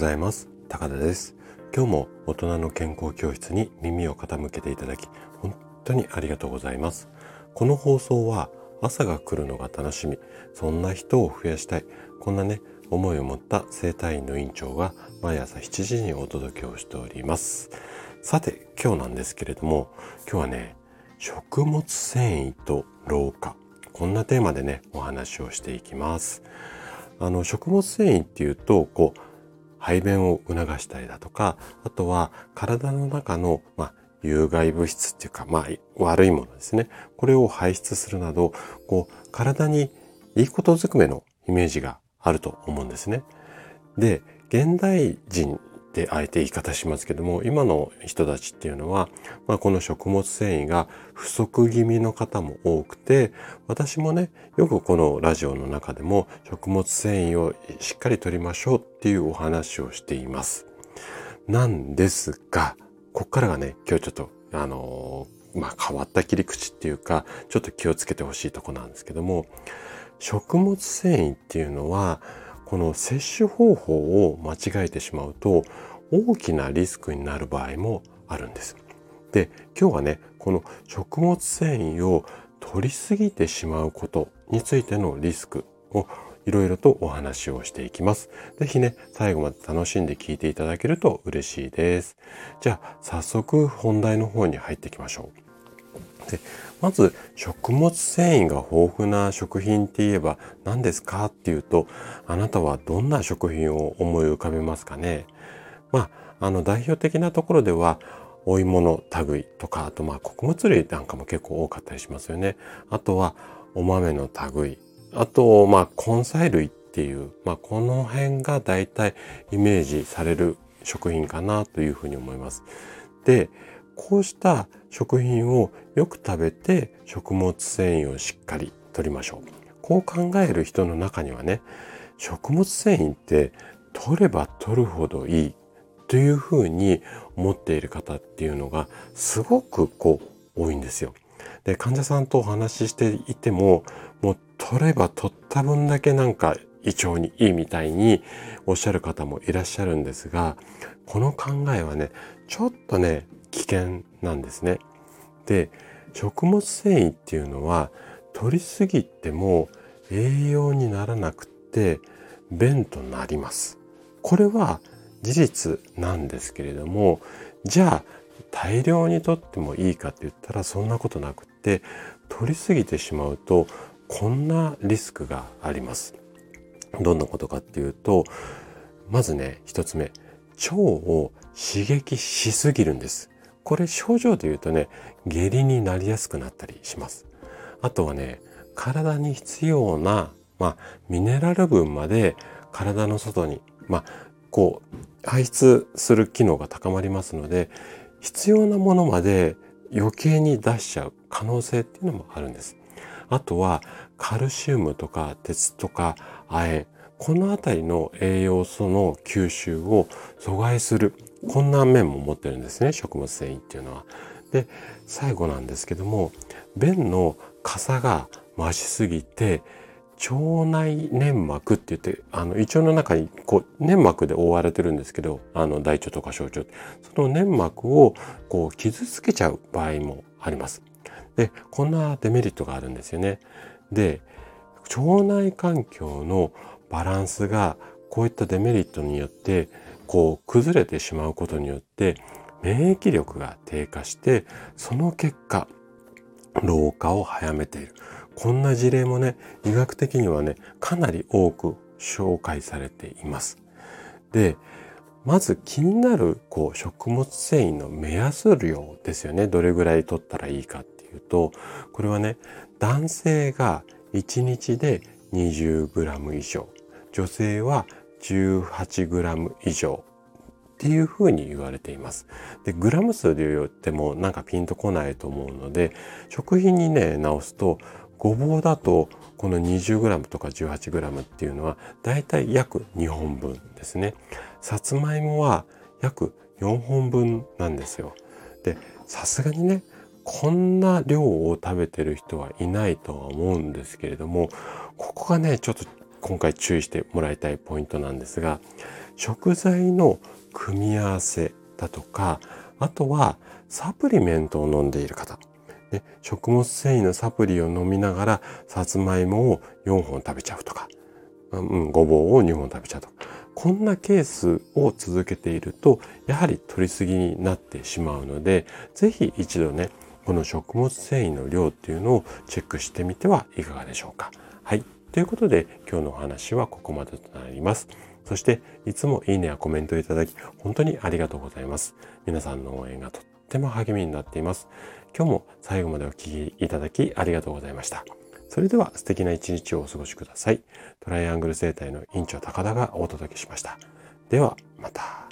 ざいます。高田です。今日も大人の健康教室に耳を傾けていただき本当にありがとうございます。この放送は朝が来るのが楽しみ。そんな人を増やしたい。こんなね思いを持った生体院の院長が毎朝7時にお届けをしております。さて今日なんですけれども今日はね食物繊維と老化。こんなテーマでねお話をしていきます。あの食物繊維っていうとこう排便を促したりだとか、あとは体の中の、まあ、有害物質っていうか、まあ、悪いものですね。これを排出するなど、こう、体にいいことづくめのイメージがあると思うんですね。で、現代人ってあえて言い方しますけども、今の人たちっていうのは、まあ、この食物繊維が不足気味の方も多くて、私もね、よくこのラジオの中でも食物繊維をしっかりとりましょうっていうお話をしています。なんですが、こっからがね、今日ちょっと、あのー、まあ、変わった切り口っていうか、ちょっと気をつけてほしいとこなんですけども、食物繊維っていうのは、この摂取方法を間違えてしまうと大きなリスクになる場合もあるんです。で今日はねこの食物繊維を取りすぎてしまうことについてのリスクをいろいろとお話をしていきます。ぜひね、最後まで楽しんで聞いていただけると嬉しいです。じゃあ、早速本題の方に入っていきましょう。でまず食物繊維が豊富な食品って言えば何ですか？っていうとあなたはどんな食品を思い浮かべますかね？まああの代表的なところではお芋の類とかあとまあ穀物類なんかも結構多かったりしますよね。あとはお豆の類。あとまあ根菜類っていうまあこの辺が大体イメージされる食品かなというふうに思います。でこうした食品をよく食べて食物繊維をしっかりとりましょう。こう考える人の中にはね、食物繊維って取れば取るほどいいというふうに思っている方っていうのがすごくこう多いんですよ。で、患者さんとお話ししていても、もう取れば取った分だけなんか胃腸にいいみたいにおっしゃる方もいらっしゃるんですが、この考えはね、ちょっとね、危険なんですね。で食物繊維っていうのは取りすぎても栄養にならなくて便となります。これは事実なんですけれどもじゃあ大量にとってもいいかって言ったらそんなことなくって取りすぎてしまうとこんなリスクがあります。どんなことかっていうとまずね一つ目腸を刺激しすぎるんです。これ症状で言うとね、下痢になりやすくなったりします。あとはね、体に必要な、まあ、ミネラル分まで体の外に、まあ、こう、排出する機能が高まりますので、必要なものまで余計に出しちゃう可能性っていうのもあるんです。あとは、カルシウムとか鉄とか亜鉛、このあたりの栄養素の吸収を阻害するこんな面も持ってるんですね食物繊維っていうのは。で最後なんですけども便の傘が増しすぎて腸内粘膜って言ってあの胃腸の中にこう粘膜で覆われてるんですけどあの大腸とか小腸その粘膜をこう傷つけちゃう場合もあります。でこんなデメリットがあるんですよね。で腸内環境のバランスがこういったデメリットによってこう崩れてしまうことによって免疫力が低下してその結果老化を早めている。こんな事例もね医学的にはねかなり多く紹介されています。でまず気になるこう食物繊維の目安量ですよね。どれぐらい取ったらいいかっていうとこれはね男性が1日で 20g 以上。女性は 18g 以上っていうふうに言われています。で、グラム数で言ってもなんかピンとこないと思うので、食品にね、直すと、ごぼうだとこの 20g とか 18g っていうのはだいたい約2本分ですね。さつまいもは約4本分なんですよ。で、さすがにね、こんな量を食べてる人はいないとは思うんですけれども、ここがね、ちょっと今回注意してもらいたいポイントなんですが食材の組み合わせだとか、あとはサプリメントを飲んでいる方。ね、食物繊維のサプリを飲みながら、さつまいもを4本食べちゃうとか、うん、ごぼうを2本食べちゃうとか。こんなケースを続けていると、やはり取りすぎになってしまうので、ぜひ一度ね、この食物繊維の量っていうのをチェックしてみてはいかがでしょうか。はい。ということで、今日のお話はここまでとなります。そして、いつもいいねやコメントいただき、本当にありがとうございます。皆さんの応援がとっても励みになっています。今日も最後までお聴きいただきありがとうございました。それでは素敵な一日をお過ごしください。トライアングル生態の院長高田がお届けしました。では、また。